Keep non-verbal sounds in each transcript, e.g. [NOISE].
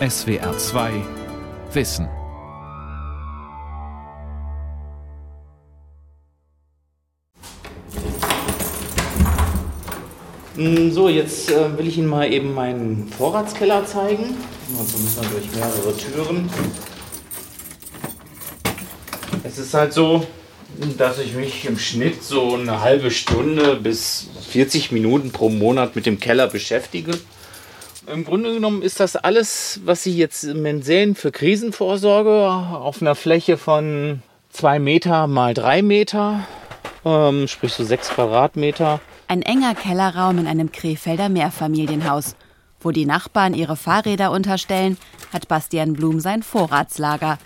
SWR 2 Wissen. Mm, so, jetzt äh, will ich Ihnen mal eben meinen Vorratskeller zeigen. Also müssen wir durch mehrere Türen. Es ist halt so, dass ich mich im Schnitt so eine halbe Stunde bis 40 Minuten pro Monat mit dem Keller beschäftige. Im Grunde genommen ist das alles, was Sie jetzt sehen für Krisenvorsorge auf einer Fläche von 2 Meter mal 3 Meter, ähm, sprich so 6 Quadratmeter. Ein enger Kellerraum in einem Krefelder Mehrfamilienhaus. Wo die Nachbarn ihre Fahrräder unterstellen, hat Bastian Blum sein Vorratslager.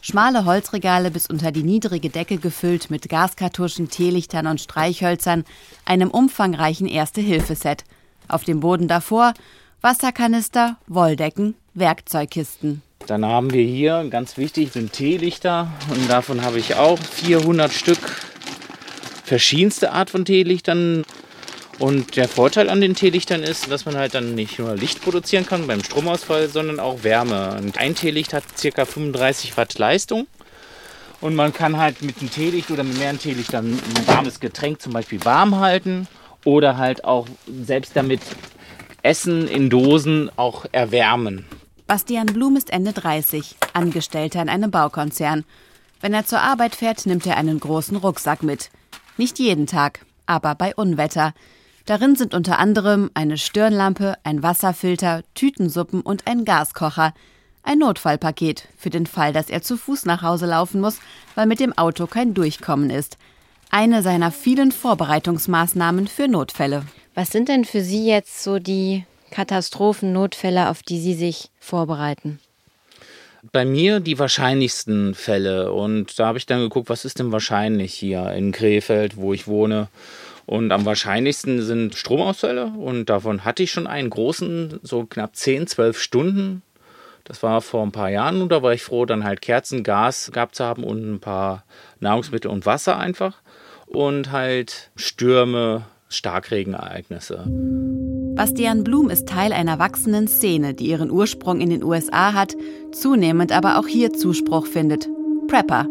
Schmale Holzregale bis unter die niedrige Decke gefüllt mit Gaskartuschen, Teelichtern und Streichhölzern, einem umfangreichen Erste-Hilfe-Set. Auf dem Boden davor Wasserkanister, Wolldecken, Werkzeugkisten. Dann haben wir hier, ganz wichtig, sind Teelichter. Und davon habe ich auch 400 Stück. Verschiedenste Art von Teelichtern. Und der Vorteil an den Teelichtern ist, dass man halt dann nicht nur Licht produzieren kann beim Stromausfall, sondern auch Wärme. Und ein Teelicht hat ca. 35 Watt Leistung. Und man kann halt mit einem Teelicht oder mit mehreren Teelichtern ein warmes Getränk zum Beispiel warm halten. Oder halt auch selbst damit Essen in Dosen auch erwärmen. Bastian Blum ist Ende 30, Angestellter in einem Baukonzern. Wenn er zur Arbeit fährt, nimmt er einen großen Rucksack mit. Nicht jeden Tag, aber bei Unwetter. Darin sind unter anderem eine Stirnlampe, ein Wasserfilter, Tütensuppen und ein Gaskocher. Ein Notfallpaket für den Fall, dass er zu Fuß nach Hause laufen muss, weil mit dem Auto kein Durchkommen ist. Eine seiner vielen Vorbereitungsmaßnahmen für Notfälle. Was sind denn für Sie jetzt so die Katastrophennotfälle, auf die Sie sich vorbereiten? Bei mir die wahrscheinlichsten Fälle. Und da habe ich dann geguckt, was ist denn wahrscheinlich hier in Krefeld, wo ich wohne. Und am wahrscheinlichsten sind Stromausfälle. Und davon hatte ich schon einen großen, so knapp 10, 12 Stunden. Das war vor ein paar Jahren und da war ich froh, dann halt Kerzen, Gas gehabt zu haben und ein paar Nahrungsmittel und Wasser einfach. Und halt Stürme, Starkregenereignisse. Bastian Blum ist Teil einer wachsenden Szene, die ihren Ursprung in den USA hat, zunehmend aber auch hier Zuspruch findet. Prepper.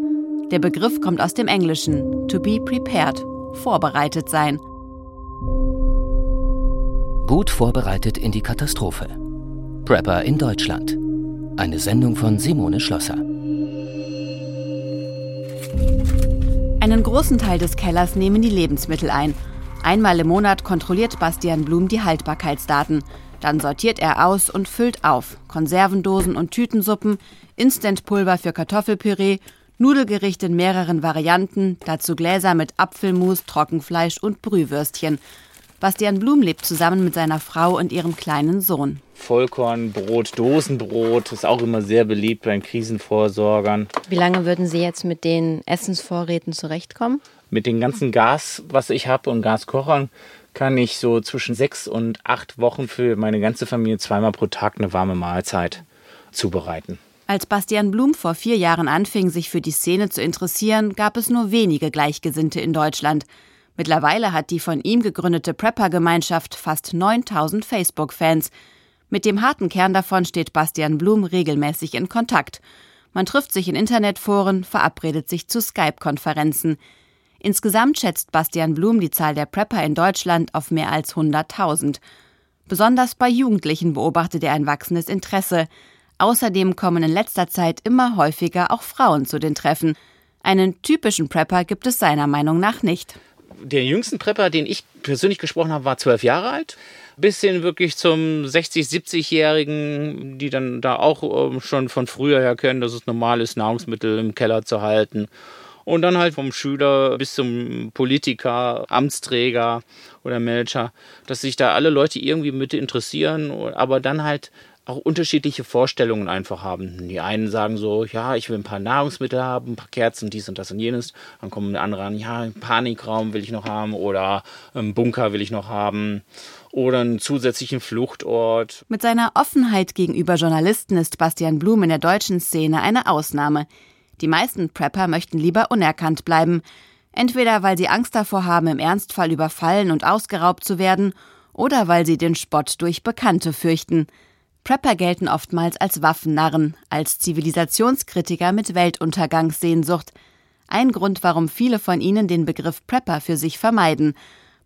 Der Begriff kommt aus dem Englischen. To be prepared. Vorbereitet sein. Gut vorbereitet in die Katastrophe. Prepper in Deutschland. Eine Sendung von Simone Schlosser. Einen großen Teil des Kellers nehmen die Lebensmittel ein Einmal im Monat kontrolliert Bastian Blum die Haltbarkeitsdaten. Dann sortiert er aus und füllt auf. Konservendosen und Tütensuppen, Instantpulver für Kartoffelpüree, Nudelgerichte in mehreren Varianten, dazu Gläser mit Apfelmus, Trockenfleisch und Brühwürstchen. Bastian Blum lebt zusammen mit seiner Frau und ihrem kleinen Sohn. Vollkornbrot, Dosenbrot ist auch immer sehr beliebt bei Krisenvorsorgern. Wie lange würden Sie jetzt mit den Essensvorräten zurechtkommen? Mit dem ganzen Gas, was ich habe und Gaskochern, kann ich so zwischen sechs und acht Wochen für meine ganze Familie zweimal pro Tag eine warme Mahlzeit zubereiten. Als Bastian Blum vor vier Jahren anfing, sich für die Szene zu interessieren, gab es nur wenige Gleichgesinnte in Deutschland. Mittlerweile hat die von ihm gegründete Prepper-Gemeinschaft fast 9000 Facebook-Fans. Mit dem harten Kern davon steht Bastian Blum regelmäßig in Kontakt. Man trifft sich in Internetforen, verabredet sich zu Skype-Konferenzen. Insgesamt schätzt Bastian Blum die Zahl der Prepper in Deutschland auf mehr als 100.000. Besonders bei Jugendlichen beobachtet er ein wachsendes Interesse. Außerdem kommen in letzter Zeit immer häufiger auch Frauen zu den Treffen. Einen typischen Prepper gibt es seiner Meinung nach nicht. Der jüngsten Prepper, den ich persönlich gesprochen habe, war zwölf Jahre alt. Bis hin wirklich zum 60-, 70-Jährigen, die dann da auch ähm, schon von früher her kennen, dass es normal ist, Nahrungsmittel im Keller zu halten und dann halt vom Schüler bis zum Politiker, Amtsträger oder Manager, dass sich da alle Leute irgendwie mit interessieren, aber dann halt auch unterschiedliche Vorstellungen einfach haben. Die einen sagen so, ja, ich will ein paar Nahrungsmittel haben, ein paar Kerzen, dies und das und jenes. Dann kommen andere an, ja, einen Panikraum will ich noch haben oder einen Bunker will ich noch haben oder einen zusätzlichen Fluchtort. Mit seiner Offenheit gegenüber Journalisten ist Bastian Blum in der deutschen Szene eine Ausnahme. Die meisten Prepper möchten lieber unerkannt bleiben, entweder weil sie Angst davor haben, im Ernstfall überfallen und ausgeraubt zu werden, oder weil sie den Spott durch Bekannte fürchten. Prepper gelten oftmals als Waffennarren, als Zivilisationskritiker mit Weltuntergangssehnsucht. Ein Grund, warum viele von ihnen den Begriff Prepper für sich vermeiden.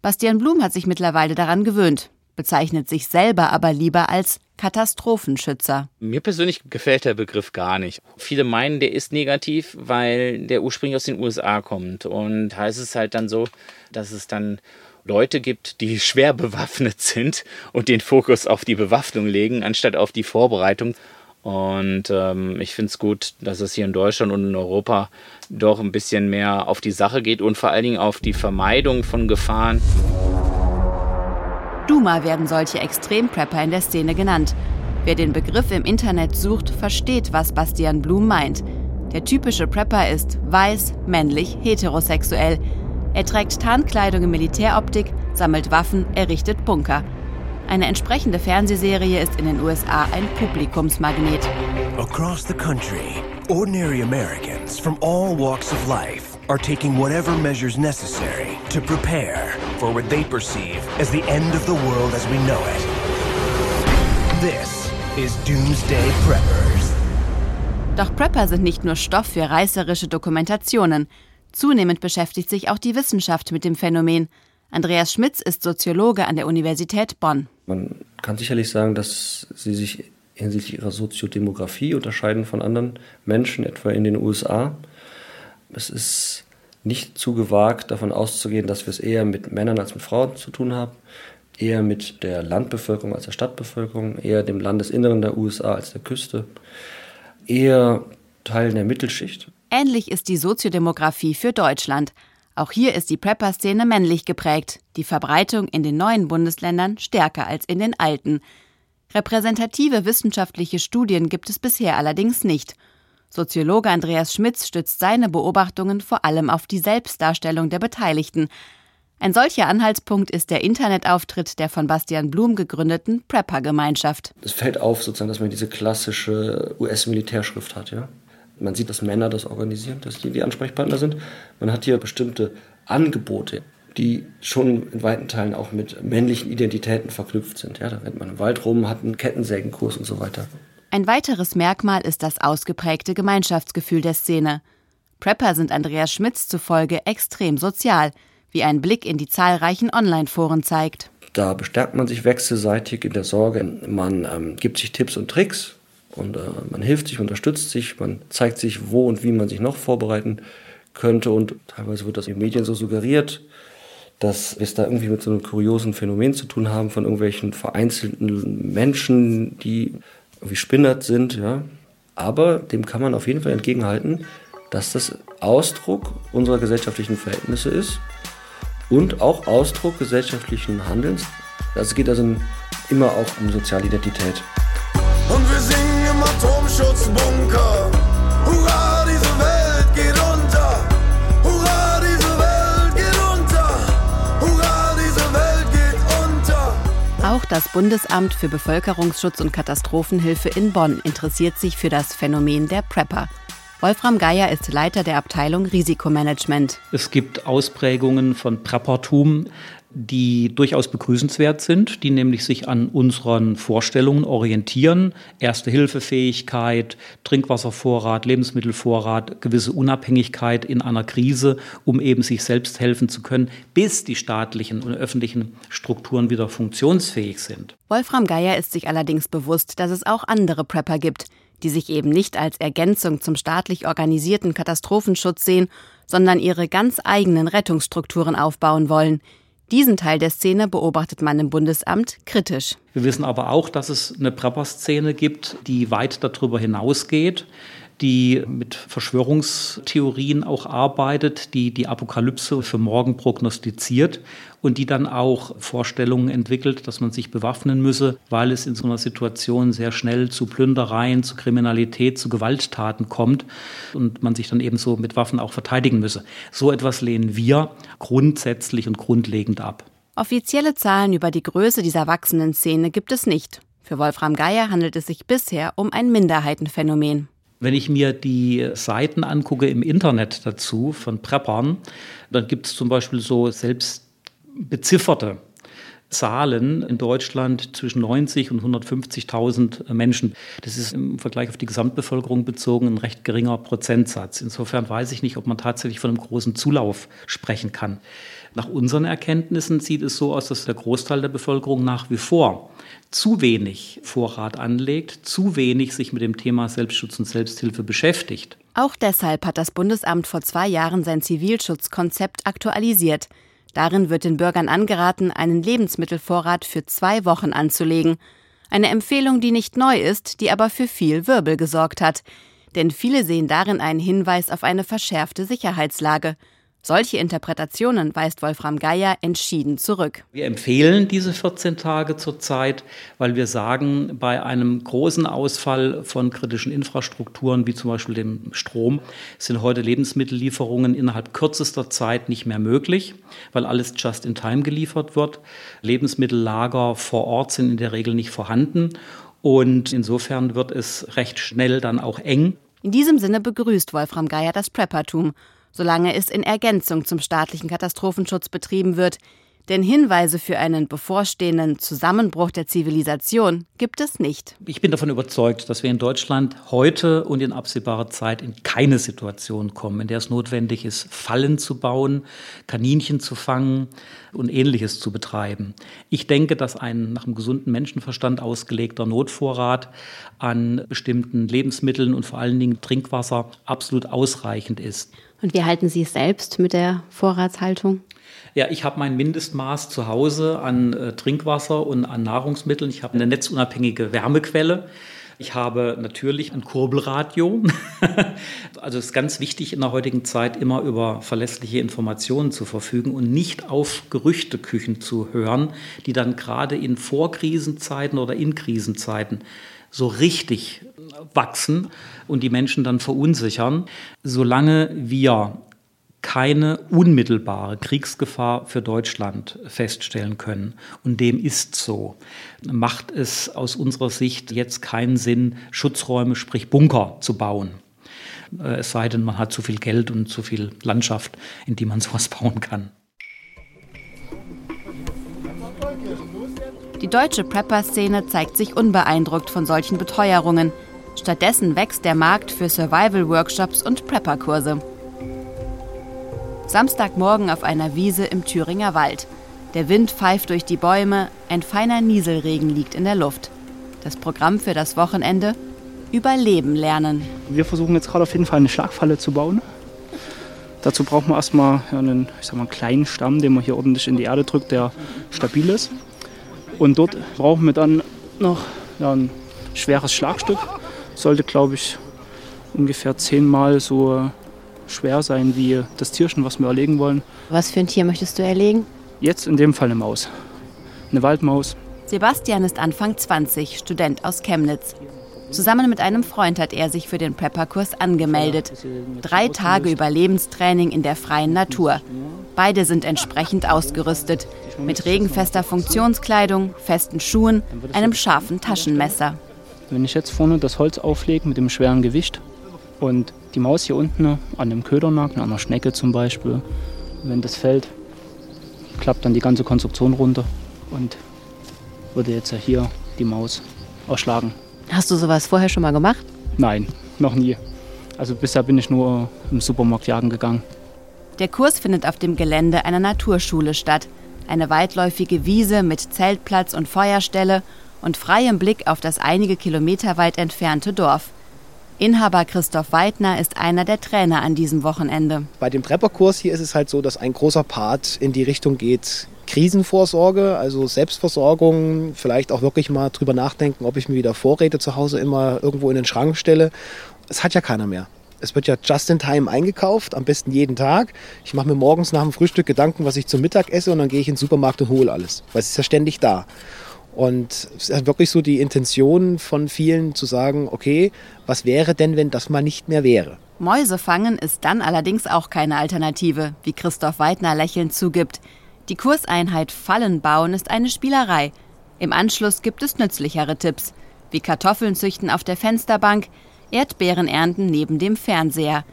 Bastian Blum hat sich mittlerweile daran gewöhnt, bezeichnet sich selber aber lieber als Katastrophenschützer. Mir persönlich gefällt der Begriff gar nicht. Viele meinen, der ist negativ, weil der ursprünglich aus den USA kommt. Und heißt es halt dann so, dass es dann Leute gibt, die [LAUGHS] schwer bewaffnet sind und den Fokus auf die Bewaffnung legen, anstatt auf die Vorbereitung. Und ähm, ich finde es gut, dass es hier in Deutschland und in Europa doch ein bisschen mehr auf die Sache geht und vor allen Dingen auf die Vermeidung von Gefahren. Duma werden solche Extremprepper in der Szene genannt. Wer den Begriff im Internet sucht, versteht, was Bastian Blum meint. Der typische Prepper ist weiß, männlich, heterosexuell. Er trägt Tarnkleidung in Militäroptik, sammelt Waffen, errichtet Bunker. Eine entsprechende Fernsehserie ist in den USA ein Publikumsmagnet. Across the country, ordinary Americans from all walks of life are taking whatever measures necessary to prepare for what they perceive as the end of the world as we know it. This is Doomsday Preppers. Doch Prepper sind nicht nur Stoff für reißerische Dokumentationen. Zunehmend beschäftigt sich auch die Wissenschaft mit dem Phänomen. Andreas Schmitz ist Soziologe an der Universität Bonn. Man kann sicherlich sagen, dass sie sich hinsichtlich ihrer Soziodemografie unterscheiden von anderen Menschen, etwa in den USA. Es ist nicht zu gewagt, davon auszugehen, dass wir es eher mit Männern als mit Frauen zu tun haben, eher mit der Landbevölkerung als der Stadtbevölkerung, eher dem Landesinneren der USA als der Küste, eher Teilen der Mittelschicht. Ähnlich ist die Soziodemografie für Deutschland. Auch hier ist die Prepper-Szene männlich geprägt, die Verbreitung in den neuen Bundesländern stärker als in den alten. Repräsentative wissenschaftliche Studien gibt es bisher allerdings nicht. Soziologe Andreas Schmitz stützt seine Beobachtungen vor allem auf die Selbstdarstellung der Beteiligten. Ein solcher Anhaltspunkt ist der Internetauftritt der von Bastian Blum gegründeten Prepper-Gemeinschaft. Es fällt auf, sozusagen, dass man diese klassische US-Militärschrift hat, ja. Man sieht, dass Männer das organisieren, dass die die Ansprechpartner sind. Man hat hier bestimmte Angebote, die schon in weiten Teilen auch mit männlichen Identitäten verknüpft sind. Ja, da rennt man im Wald rum, hat einen Kettensägenkurs und so weiter. Ein weiteres Merkmal ist das ausgeprägte Gemeinschaftsgefühl der Szene. Prepper sind Andreas Schmitz zufolge extrem sozial, wie ein Blick in die zahlreichen Online-Foren zeigt. Da bestärkt man sich wechselseitig in der Sorge. Man ähm, gibt sich Tipps und Tricks und äh, man hilft sich, unterstützt sich, man zeigt sich, wo und wie man sich noch vorbereiten könnte. Und teilweise wird das in den Medien so suggeriert, dass wir es da irgendwie mit so einem kuriosen Phänomen zu tun haben von irgendwelchen vereinzelten Menschen, die irgendwie spinnert sind. Ja. Aber dem kann man auf jeden Fall entgegenhalten, dass das Ausdruck unserer gesellschaftlichen Verhältnisse ist und auch Ausdruck gesellschaftlichen Handelns. Es geht also immer auch um soziale Identität. Und wir singen im Atomschutzbunker. Auch das Bundesamt für Bevölkerungsschutz und Katastrophenhilfe in Bonn interessiert sich für das Phänomen der Prepper. Wolfram Geier ist Leiter der Abteilung Risikomanagement. Es gibt Ausprägungen von Preppertum, die durchaus begrüßenswert sind, die nämlich sich an unseren Vorstellungen orientieren. Erste-Hilfe-Fähigkeit, Trinkwasservorrat, Lebensmittelvorrat, gewisse Unabhängigkeit in einer Krise, um eben sich selbst helfen zu können, bis die staatlichen und öffentlichen Strukturen wieder funktionsfähig sind. Wolfram Geier ist sich allerdings bewusst, dass es auch andere Prepper gibt, die sich eben nicht als Ergänzung zum staatlich organisierten Katastrophenschutz sehen, sondern ihre ganz eigenen Rettungsstrukturen aufbauen wollen. Diesen Teil der Szene beobachtet man im Bundesamt kritisch. Wir wissen aber auch, dass es eine Prepper-Szene gibt, die weit darüber hinausgeht, die mit Verschwörungstheorien auch arbeitet, die die Apokalypse für morgen prognostiziert und die dann auch Vorstellungen entwickelt, dass man sich bewaffnen müsse, weil es in so einer Situation sehr schnell zu Plündereien, zu Kriminalität, zu Gewalttaten kommt und man sich dann eben so mit Waffen auch verteidigen müsse. So etwas lehnen wir grundsätzlich und grundlegend ab. Offizielle Zahlen über die Größe dieser wachsenden Szene gibt es nicht. Für Wolfram Geier handelt es sich bisher um ein Minderheitenphänomen. Wenn ich mir die Seiten angucke im Internet dazu von Preppern, dann gibt es zum Beispiel so selbst bezifferte Zahlen in Deutschland zwischen 90 und 150.000 Menschen. Das ist im Vergleich auf die Gesamtbevölkerung bezogen ein recht geringer Prozentsatz. Insofern weiß ich nicht, ob man tatsächlich von einem großen Zulauf sprechen kann. Nach unseren Erkenntnissen sieht es so aus, dass der Großteil der Bevölkerung nach wie vor zu wenig Vorrat anlegt, zu wenig sich mit dem Thema Selbstschutz und Selbsthilfe beschäftigt. Auch deshalb hat das Bundesamt vor zwei Jahren sein Zivilschutzkonzept aktualisiert. Darin wird den Bürgern angeraten, einen Lebensmittelvorrat für zwei Wochen anzulegen. Eine Empfehlung, die nicht neu ist, die aber für viel Wirbel gesorgt hat. Denn viele sehen darin einen Hinweis auf eine verschärfte Sicherheitslage. Solche Interpretationen weist Wolfram Geier entschieden zurück. Wir empfehlen diese 14 Tage zurzeit, weil wir sagen, bei einem großen Ausfall von kritischen Infrastrukturen, wie zum Beispiel dem Strom, sind heute Lebensmittellieferungen innerhalb kürzester Zeit nicht mehr möglich, weil alles just in time geliefert wird. Lebensmittellager vor Ort sind in der Regel nicht vorhanden. Und insofern wird es recht schnell dann auch eng. In diesem Sinne begrüßt Wolfram Geier das Preppertum solange es in Ergänzung zum staatlichen Katastrophenschutz betrieben wird, denn Hinweise für einen bevorstehenden Zusammenbruch der Zivilisation gibt es nicht. Ich bin davon überzeugt, dass wir in Deutschland heute und in absehbarer Zeit in keine Situation kommen, in der es notwendig ist, Fallen zu bauen, Kaninchen zu fangen und ähnliches zu betreiben. Ich denke, dass ein nach einem gesunden Menschenverstand ausgelegter Notvorrat an bestimmten Lebensmitteln und vor allen Dingen Trinkwasser absolut ausreichend ist. Und wie halten Sie es selbst mit der Vorratshaltung? Ja, ich habe mein Mindestmaß zu Hause an äh, Trinkwasser und an Nahrungsmitteln. Ich habe eine netzunabhängige Wärmequelle. Ich habe natürlich ein Kurbelradio. [LAUGHS] also es ist ganz wichtig in der heutigen Zeit immer über verlässliche Informationen zu verfügen und nicht auf Gerüchteküchen zu hören, die dann gerade in Vorkrisenzeiten oder in Krisenzeiten so richtig wachsen und die Menschen dann verunsichern. Solange wir keine unmittelbare Kriegsgefahr für Deutschland feststellen können. Und dem ist so. Macht es aus unserer Sicht jetzt keinen Sinn, Schutzräume, sprich Bunker zu bauen. Äh, es sei denn, man hat zu viel Geld und zu viel Landschaft, in die man [LAUGHS] sowas bauen kann. Die deutsche Prepper-Szene zeigt sich unbeeindruckt von solchen Beteuerungen. Stattdessen wächst der Markt für Survival-Workshops und Prepper-Kurse. Samstagmorgen auf einer Wiese im Thüringer Wald. Der Wind pfeift durch die Bäume, ein feiner Nieselregen liegt in der Luft. Das Programm für das Wochenende? Überleben lernen. Wir versuchen jetzt gerade auf jeden Fall eine Schlagfalle zu bauen. Dazu braucht man erstmal einen, ich sag mal, kleinen Stamm, den man hier ordentlich in die Erde drückt, der stabil ist. Und dort brauchen wir dann noch ja, ein schweres Schlagstück. Sollte, glaube ich, ungefähr zehnmal so schwer sein wie das Tierchen, was wir erlegen wollen. Was für ein Tier möchtest du erlegen? Jetzt in dem Fall eine Maus. Eine Waldmaus. Sebastian ist Anfang 20, Student aus Chemnitz. Zusammen mit einem Freund hat er sich für den Prepper-Kurs angemeldet. Drei Tage Überlebenstraining in der freien Natur. Beide sind entsprechend ausgerüstet. Mit regenfester Funktionskleidung, festen Schuhen, einem scharfen Taschenmesser. Wenn ich jetzt vorne das Holz auflege mit dem schweren Gewicht und die Maus hier unten an dem Ködernacken, an einer Schnecke zum Beispiel, wenn das fällt, klappt dann die ganze Konstruktion runter und würde jetzt hier die Maus erschlagen. Hast du sowas vorher schon mal gemacht? Nein, noch nie. Also bisher bin ich nur im Supermarkt jagen gegangen. Der Kurs findet auf dem Gelände einer Naturschule statt. Eine weitläufige Wiese mit Zeltplatz und Feuerstelle und freiem Blick auf das einige Kilometer weit entfernte Dorf. Inhaber Christoph Weidner ist einer der Trainer an diesem Wochenende. Bei dem Prepperkurs hier ist es halt so, dass ein großer Part in die Richtung geht, Krisenvorsorge, also Selbstversorgung, vielleicht auch wirklich mal drüber nachdenken, ob ich mir wieder Vorräte zu Hause immer irgendwo in den Schrank stelle. Es hat ja keiner mehr. Es wird ja just in time eingekauft, am besten jeden Tag. Ich mache mir morgens nach dem Frühstück Gedanken, was ich zum Mittag esse und dann gehe ich in den Supermarkt und hole alles, weil es ist ja ständig da. Und es ist wirklich so die Intention von vielen zu sagen, okay, was wäre denn, wenn das mal nicht mehr wäre? Mäuse fangen ist dann allerdings auch keine Alternative, wie Christoph Weidner lächelnd zugibt. Die Kurseinheit Fallen bauen ist eine Spielerei. Im Anschluss gibt es nützlichere Tipps, wie Kartoffeln züchten auf der Fensterbank, Erdbeeren ernten neben dem Fernseher.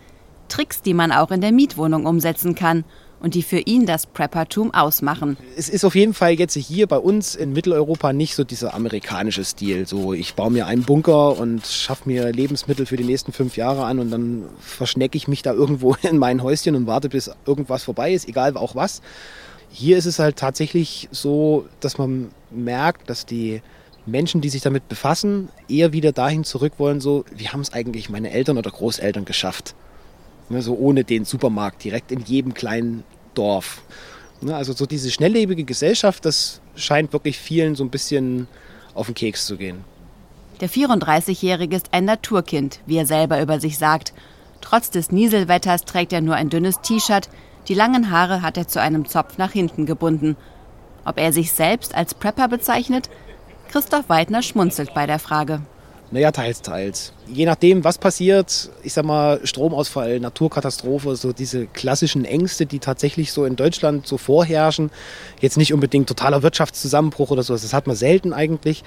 Tricks, die man auch in der Mietwohnung umsetzen kann und die für ihn das Preppertum ausmachen. Es ist auf jeden Fall jetzt hier bei uns in Mitteleuropa nicht so dieser amerikanische Stil. So, ich baue mir einen Bunker und schaffe mir Lebensmittel für die nächsten fünf Jahre an und dann verschnecke ich mich da irgendwo [LAUGHS] in mein Häuschen und warte, bis irgendwas vorbei ist, egal auch was. Hier ist es halt tatsächlich so, dass man merkt, dass die Menschen, die sich damit befassen, eher wieder dahin zurück wollen, so, wie haben es eigentlich meine Eltern oder Großeltern geschafft? Ne, so ohne den Supermarkt, direkt in jedem kleinen Dorf. Ne, also so diese schnelllebige Gesellschaft, das scheint wirklich vielen so ein bisschen auf den Keks zu gehen. Der 34-Jährige ist ein Naturkind, wie er selber über sich sagt. Trotz des Nieselwetters trägt er nur ein dünnes T-Shirt, die langen Haare hat er zu einem Zopf nach hinten gebunden. Ob er sich selbst als Prepper bezeichnet? Christoph Weidner schmunzelt bei der Frage. Naja, teils, teils. Je nachdem, was passiert, ich sag mal, Stromausfall, Naturkatastrophe, so diese klassischen Ängste, die tatsächlich so in Deutschland so vorherrschen. Jetzt nicht unbedingt totaler Wirtschaftszusammenbruch oder so, das hat man selten eigentlich,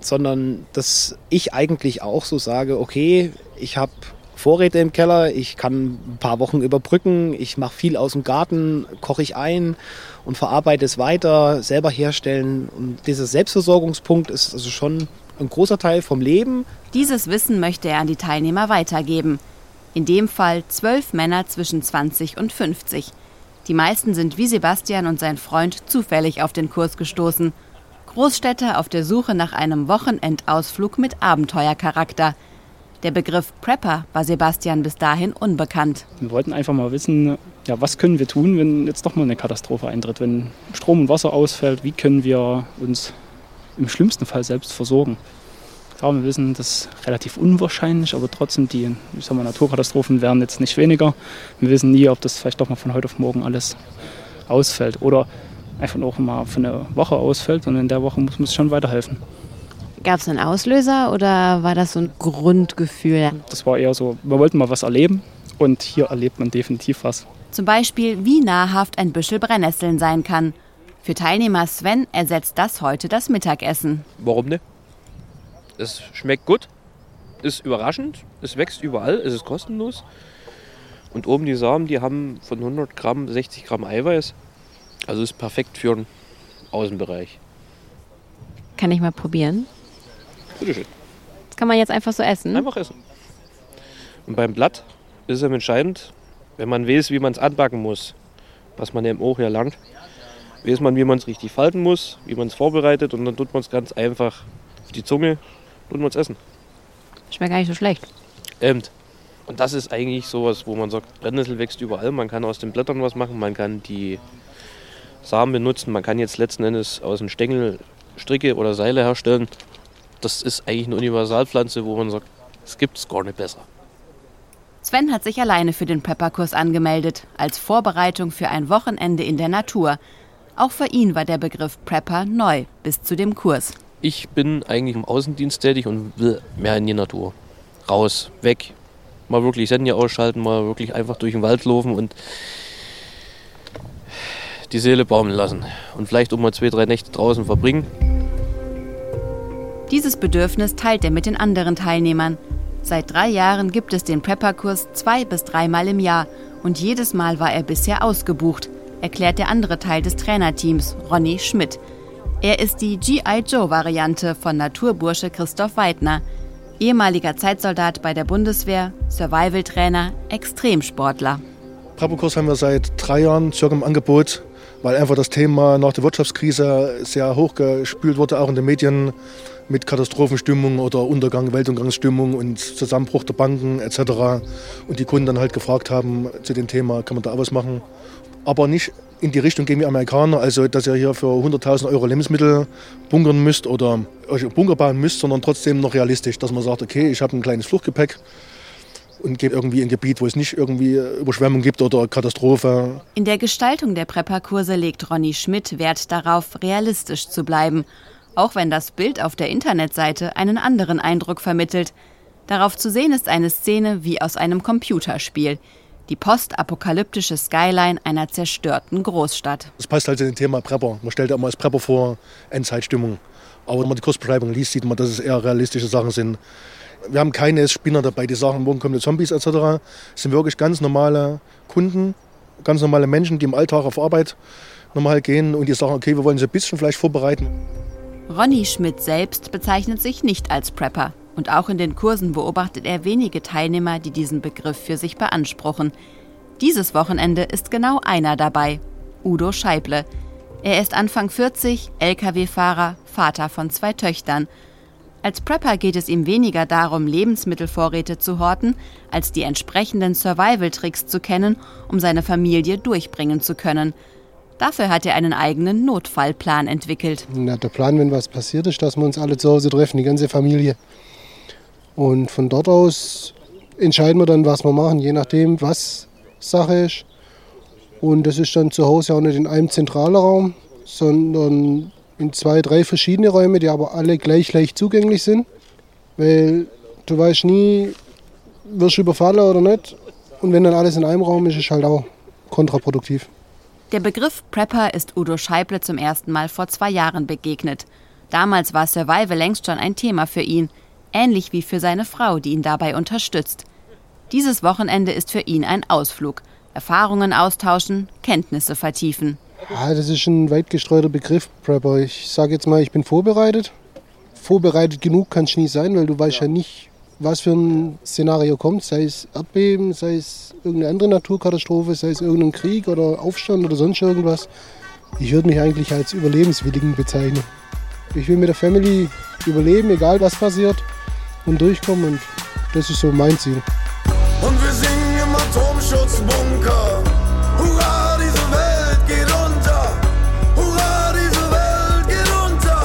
sondern dass ich eigentlich auch so sage, okay, ich habe Vorräte im Keller, ich kann ein paar Wochen überbrücken, ich mache viel aus dem Garten, koche ich ein und verarbeite es weiter, selber herstellen. Und dieser Selbstversorgungspunkt ist also schon ein großer Teil vom Leben. Dieses Wissen möchte er an die Teilnehmer weitergeben. In dem Fall zwölf Männer zwischen 20 und 50. Die meisten sind wie Sebastian und sein Freund zufällig auf den Kurs gestoßen. Großstädter auf der Suche nach einem Wochenendausflug mit Abenteuercharakter. Der Begriff Prepper war Sebastian bis dahin unbekannt. Wir wollten einfach mal wissen, ja, was können wir tun, wenn jetzt doch mal eine Katastrophe eintritt, wenn Strom und Wasser ausfällt, wie können wir uns im schlimmsten Fall selbst versorgen. Klar, wir wissen, das ist relativ unwahrscheinlich, aber trotzdem, die ich sag mal, Naturkatastrophen werden jetzt nicht weniger. Wir wissen nie, ob das vielleicht doch mal von heute auf morgen alles ausfällt oder einfach auch mal für eine Woche ausfällt und in der Woche muss man es schon weiterhelfen. Gab es einen Auslöser oder war das so ein Grundgefühl? Das war eher so, wir wollten mal was erleben und hier erlebt man definitiv was. Zum Beispiel, wie nahrhaft ein Büschel Brennnesseln sein kann – für Teilnehmer Sven ersetzt das heute das Mittagessen. Warum nicht? Es schmeckt gut, ist überraschend, es wächst überall, es ist kostenlos. Und oben die Samen, die haben von 100 Gramm 60 Gramm Eiweiß. Also ist perfekt für den Außenbereich. Kann ich mal probieren? Bitteschön. Das kann man jetzt einfach so essen? Einfach essen. Und beim Blatt ist es entscheidend, wenn man weiß, wie man es anbacken muss, was man im Ohr hier lernt, weiß man, wie man es richtig falten muss, wie man es vorbereitet und dann tut man es ganz einfach auf die Zunge und man es essen. Schmeckt gar nicht so schlecht. Ähm, und das ist eigentlich sowas, wo man sagt, Brennnessel wächst überall, man kann aus den Blättern was machen, man kann die Samen benutzen, man kann jetzt letzten Endes aus den Stängel Stricke oder Seile herstellen. Das ist eigentlich eine Universalpflanze, wo man sagt, es gibt es gar nicht besser. Sven hat sich alleine für den Prepperkurs angemeldet, als Vorbereitung für ein Wochenende in der Natur, auch für ihn war der Begriff Prepper neu bis zu dem Kurs. Ich bin eigentlich im Außendienst tätig und will mehr in die Natur. Raus, weg. Mal wirklich Handy ausschalten, mal wirklich einfach durch den Wald laufen und die Seele baumeln lassen. Und vielleicht auch mal zwei, drei Nächte draußen verbringen. Dieses Bedürfnis teilt er mit den anderen Teilnehmern. Seit drei Jahren gibt es den Prepper-Kurs zwei bis dreimal im Jahr und jedes Mal war er bisher ausgebucht erklärt der andere Teil des Trainerteams, Ronny Schmidt. Er ist die G.I. Joe-Variante von Naturbursche Christoph Weidner, ehemaliger Zeitsoldat bei der Bundeswehr, Survival-Trainer, Extremsportler. Prepperkurs haben wir seit drei Jahren circa im Angebot, weil einfach das Thema nach der Wirtschaftskrise sehr hochgespült wurde, auch in den Medien mit Katastrophenstimmung oder Untergang, Weltuntergangsstimmung und Zusammenbruch der Banken etc. Und die Kunden dann halt gefragt haben zu dem Thema, kann man da auch was machen? Aber nicht in die Richtung gehen wie Amerikaner, also dass ihr hier für 100.000 Euro Lebensmittel bunkern müsst oder euch Bunker bauen müsst, sondern trotzdem noch realistisch, dass man sagt, okay, ich habe ein kleines Fluchtgepäck und gehe irgendwie in ein Gebiet, wo es nicht irgendwie Überschwemmung gibt oder Katastrophe. In der Gestaltung der Prepperkurse legt Ronny Schmidt Wert darauf, realistisch zu bleiben, auch wenn das Bild auf der Internetseite einen anderen Eindruck vermittelt. Darauf zu sehen ist eine Szene wie aus einem Computerspiel – die postapokalyptische Skyline einer zerstörten Großstadt. Das passt halt zu dem Thema Prepper. Man stellt ja immer als Prepper vor, Endzeitstimmung. Aber wenn man die Kursbeschreibung liest, sieht man, dass es eher realistische Sachen sind. Wir haben keine Spinner dabei, die sagen, morgen kommen die Zombies etc. Es sind wirklich ganz normale Kunden, ganz normale Menschen, die im Alltag auf Arbeit normal gehen und die sagen, okay, wir wollen sie ein bisschen vielleicht vorbereiten. Ronny Schmidt selbst bezeichnet sich nicht als Prepper. Und auch in den Kursen beobachtet er wenige Teilnehmer, die diesen Begriff für sich beanspruchen. Dieses Wochenende ist genau einer dabei, Udo Scheible. Er ist Anfang 40, Lkw-Fahrer, Vater von zwei Töchtern. Als Prepper geht es ihm weniger darum, Lebensmittelvorräte zu horten, als die entsprechenden Survival-Tricks zu kennen, um seine Familie durchbringen zu können. Dafür hat er einen eigenen Notfallplan entwickelt. Na, der Plan, wenn was passiert ist, dass wir uns alle zu Hause treffen, die ganze Familie. Und von dort aus entscheiden wir dann, was wir machen, je nachdem, was Sache ist. Und das ist dann zu Hause auch nicht in einem zentralen Raum, sondern in zwei, drei verschiedene Räume, die aber alle gleich leicht zugänglich sind. Weil du weißt nie, wirst du überfallen oder nicht. Und wenn dann alles in einem Raum ist, ist halt auch kontraproduktiv. Der Begriff Prepper ist Udo Scheible zum ersten Mal vor zwei Jahren begegnet. Damals war Survival längst schon ein Thema für ihn ähnlich wie für seine Frau, die ihn dabei unterstützt. Dieses Wochenende ist für ihn ein Ausflug. Erfahrungen austauschen, Kenntnisse vertiefen. Ja, das ist ein weit gestreuter Begriff, Prepper. Ich sage jetzt mal, ich bin vorbereitet. Vorbereitet genug kann ich nie sein, weil du weißt ja nicht, was für ein Szenario kommt. Sei es Erdbeben, sei es irgendeine andere Naturkatastrophe, sei es irgendein Krieg oder Aufstand oder sonst irgendwas. Ich würde mich eigentlich als Überlebenswilligen bezeichnen. Ich will mit der Family überleben, egal was passiert und durchkommen. Und das ist so mein Ziel. Und wir singen im Atomschutzbunker. Hurra, diese Welt geht unter. Hurra, diese Welt geht unter.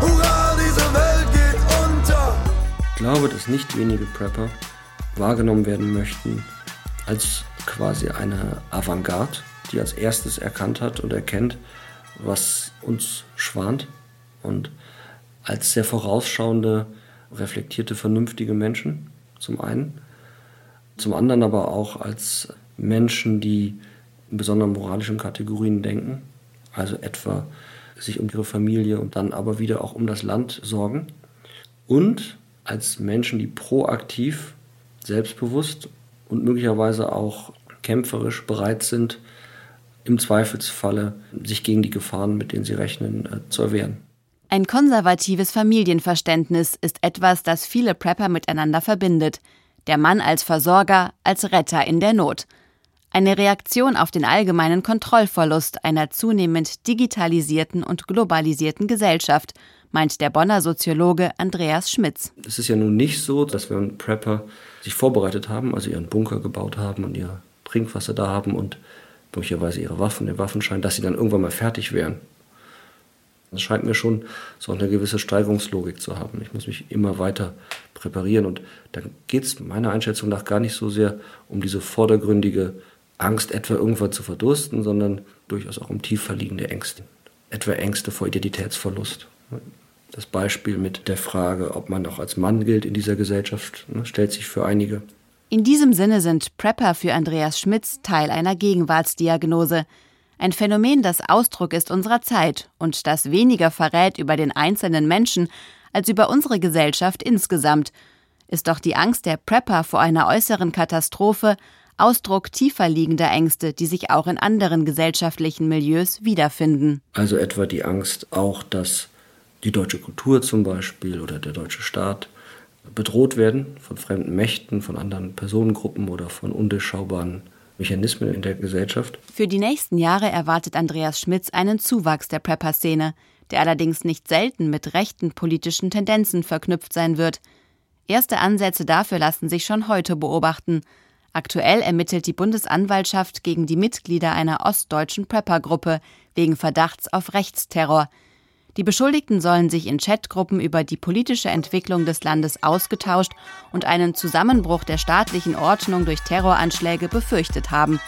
Hurra, diese Welt geht unter. Ich glaube, dass nicht wenige Prepper wahrgenommen werden möchten als quasi eine Avantgarde, die als erstes erkannt hat und erkennt, was uns schwant und als sehr vorausschauende, reflektierte, vernünftige Menschen, zum einen. Zum anderen aber auch als Menschen, die in besonderen moralischen Kategorien denken, also etwa sich um ihre Familie und dann aber wieder auch um das Land sorgen. Und als Menschen, die proaktiv, selbstbewusst und möglicherweise auch kämpferisch bereit sind, im Zweifelsfalle sich gegen die Gefahren, mit denen sie rechnen, äh, zu erwehren. Ein konservatives Familienverständnis ist etwas, das viele Prepper miteinander verbindet. Der Mann als Versorger, als Retter in der Not. Eine Reaktion auf den allgemeinen Kontrollverlust einer zunehmend digitalisierten und globalisierten Gesellschaft, meint der Bonner Soziologe Andreas Schmitz. Es ist ja nun nicht so, dass wenn Prepper sich vorbereitet haben, also ihren Bunker gebaut haben und ihr Trinkwasser da haben und möglicherweise ihre Waffen, den Waffenschein, dass sie dann irgendwann mal fertig wären. Das scheint mir schon so eine gewisse Steigerungslogik zu haben. Ich muss mich immer weiter präparieren und da geht es meiner Einschätzung nach gar nicht so sehr um diese vordergründige Angst, etwa irgendwann zu verdursten, sondern durchaus auch um tiefer liegende Ängste. Etwa Ängste vor Identitätsverlust. Das Beispiel mit der Frage, ob man auch als Mann gilt in dieser Gesellschaft, ne, stellt sich für einige. In diesem Sinne sind Prepper für Andreas Schmitz Teil einer Gegenwartsdiagnose, ein Phänomen, das Ausdruck ist unserer Zeit und das weniger verrät über den einzelnen Menschen als über unsere Gesellschaft insgesamt, ist doch die Angst der Prepper vor einer äußeren Katastrophe Ausdruck tiefer liegender Ängste, die sich auch in anderen gesellschaftlichen Milieus wiederfinden. Also etwa die Angst auch, dass die deutsche Kultur zum Beispiel oder der deutsche Staat bedroht werden von fremden Mächten, von anderen Personengruppen oder von undurchschaubaren Mechanismen in der Gesellschaft. Für die nächsten Jahre erwartet Andreas Schmitz einen Zuwachs der Prepper-Szene, der allerdings nicht selten mit rechten politischen Tendenzen verknüpft sein wird. Erste Ansätze dafür lassen sich schon heute beobachten. Aktuell ermittelt die Bundesanwaltschaft gegen die Mitglieder einer ostdeutschen Prepper-Gruppe wegen Verdachts auf Rechtsterror. Die Beschuldigten sollen sich in Chatgruppen über die politische Entwicklung des Landes ausgetauscht und einen Zusammenbruch der staatlichen Ordnung durch Terroranschläge befürchtet haben.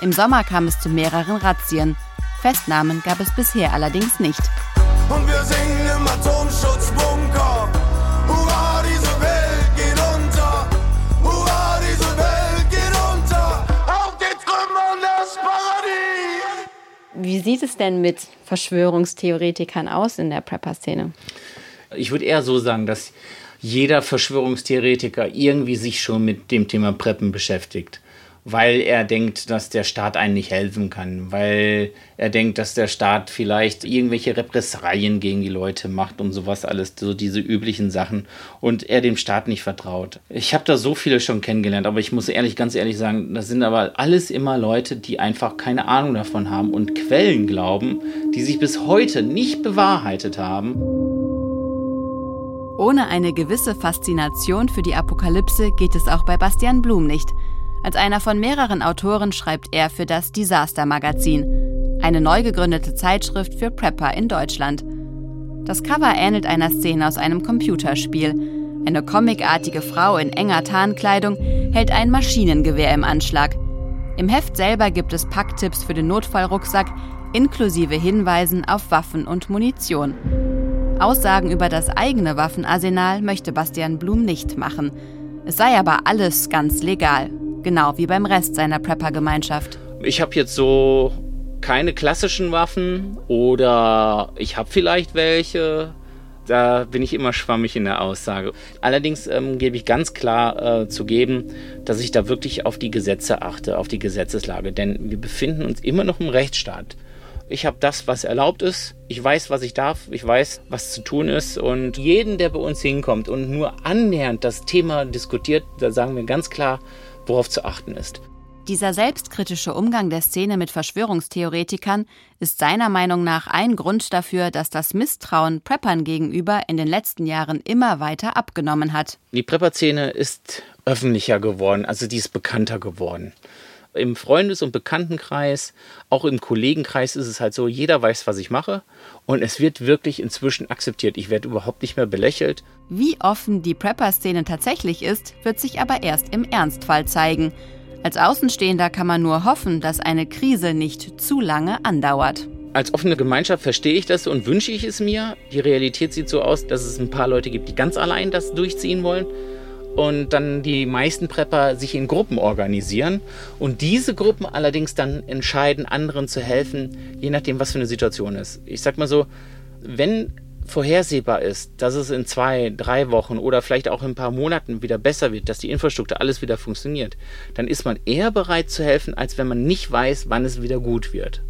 Im Sommer kam es zu mehreren Razzien. Festnahmen gab es bisher allerdings nicht. Und wir singen im Atomschutzbunker. Wie sieht es denn mit Verschwörungstheoretikern aus in der Prepper-Szene? Ich würde eher so sagen, dass jeder Verschwörungstheoretiker irgendwie sich schon mit dem Thema Preppen beschäftigt. Weil er denkt, dass der Staat einen nicht helfen kann, weil er denkt, dass der Staat vielleicht irgendwelche Repressalien gegen die Leute macht und sowas alles, so diese üblichen Sachen und er dem Staat nicht vertraut. Ich habe da so viele schon kennengelernt, aber ich muss ehrlich, ganz ehrlich sagen, das sind aber alles immer Leute, die einfach keine Ahnung davon haben und Quellen glauben, die sich bis heute nicht bewahrheitet haben. Ohne eine gewisse Faszination für die Apokalypse geht es auch bei Bastian Blum nicht. Als einer von mehreren Autoren schreibt er für das Disaster Magazin, eine neu gegründete Zeitschrift für Prepper in Deutschland. Das Cover ähnelt einer Szene aus einem Computerspiel. Eine comicartige Frau in enger Tarnkleidung hält ein Maschinengewehr im Anschlag. Im Heft selber gibt es Packtipps für den Notfallrucksack inklusive Hinweisen auf Waffen und Munition. Aussagen über das eigene Waffenarsenal möchte Bastian Blum nicht machen. Es sei aber alles ganz legal. Genau wie beim Rest seiner Prepper-Gemeinschaft. Ich habe jetzt so keine klassischen Waffen oder ich habe vielleicht welche. Da bin ich immer schwammig in der Aussage. Allerdings ähm, gebe ich ganz klar äh, zu geben, dass ich da wirklich auf die Gesetze achte, auf die Gesetzeslage. Denn wir befinden uns immer noch im Rechtsstaat. Ich habe das, was erlaubt ist. Ich weiß, was ich darf. Ich weiß, was zu tun ist. Und jeden, der bei uns hinkommt und nur annähernd das Thema diskutiert, da sagen wir ganz klar, worauf zu achten ist. Dieser selbstkritische Umgang der Szene mit Verschwörungstheoretikern ist seiner Meinung nach ein Grund dafür, dass das Misstrauen Preppern gegenüber in den letzten Jahren immer weiter abgenommen hat. Die Prepper-Szene ist öffentlicher geworden, also die ist bekannter geworden. Im Freundes- und Bekanntenkreis, auch im Kollegenkreis ist es halt so, jeder weiß, was ich mache und es wird wirklich inzwischen akzeptiert. Ich werde überhaupt nicht mehr belächelt. Wie offen die Prepper-Szene tatsächlich ist, wird sich aber erst im Ernstfall zeigen. Als Außenstehender kann man nur hoffen, dass eine Krise nicht zu lange andauert. Als offene Gemeinschaft verstehe ich das und wünsche ich es mir. Die Realität sieht so aus, dass es ein paar Leute gibt, die ganz allein das durchziehen wollen und dann die meisten Prepper sich in Gruppen organisieren und diese Gruppen allerdings dann entscheiden, anderen zu helfen, je nachdem, was für eine Situation ist. Ich sag mal so, wenn vorhersehbar ist, dass es in zwei, drei Wochen oder vielleicht auch in ein paar Monaten wieder besser wird, dass die Infrastruktur alles wieder funktioniert, dann ist man eher bereit zu helfen, als wenn man nicht weiß, wann es wieder gut wird.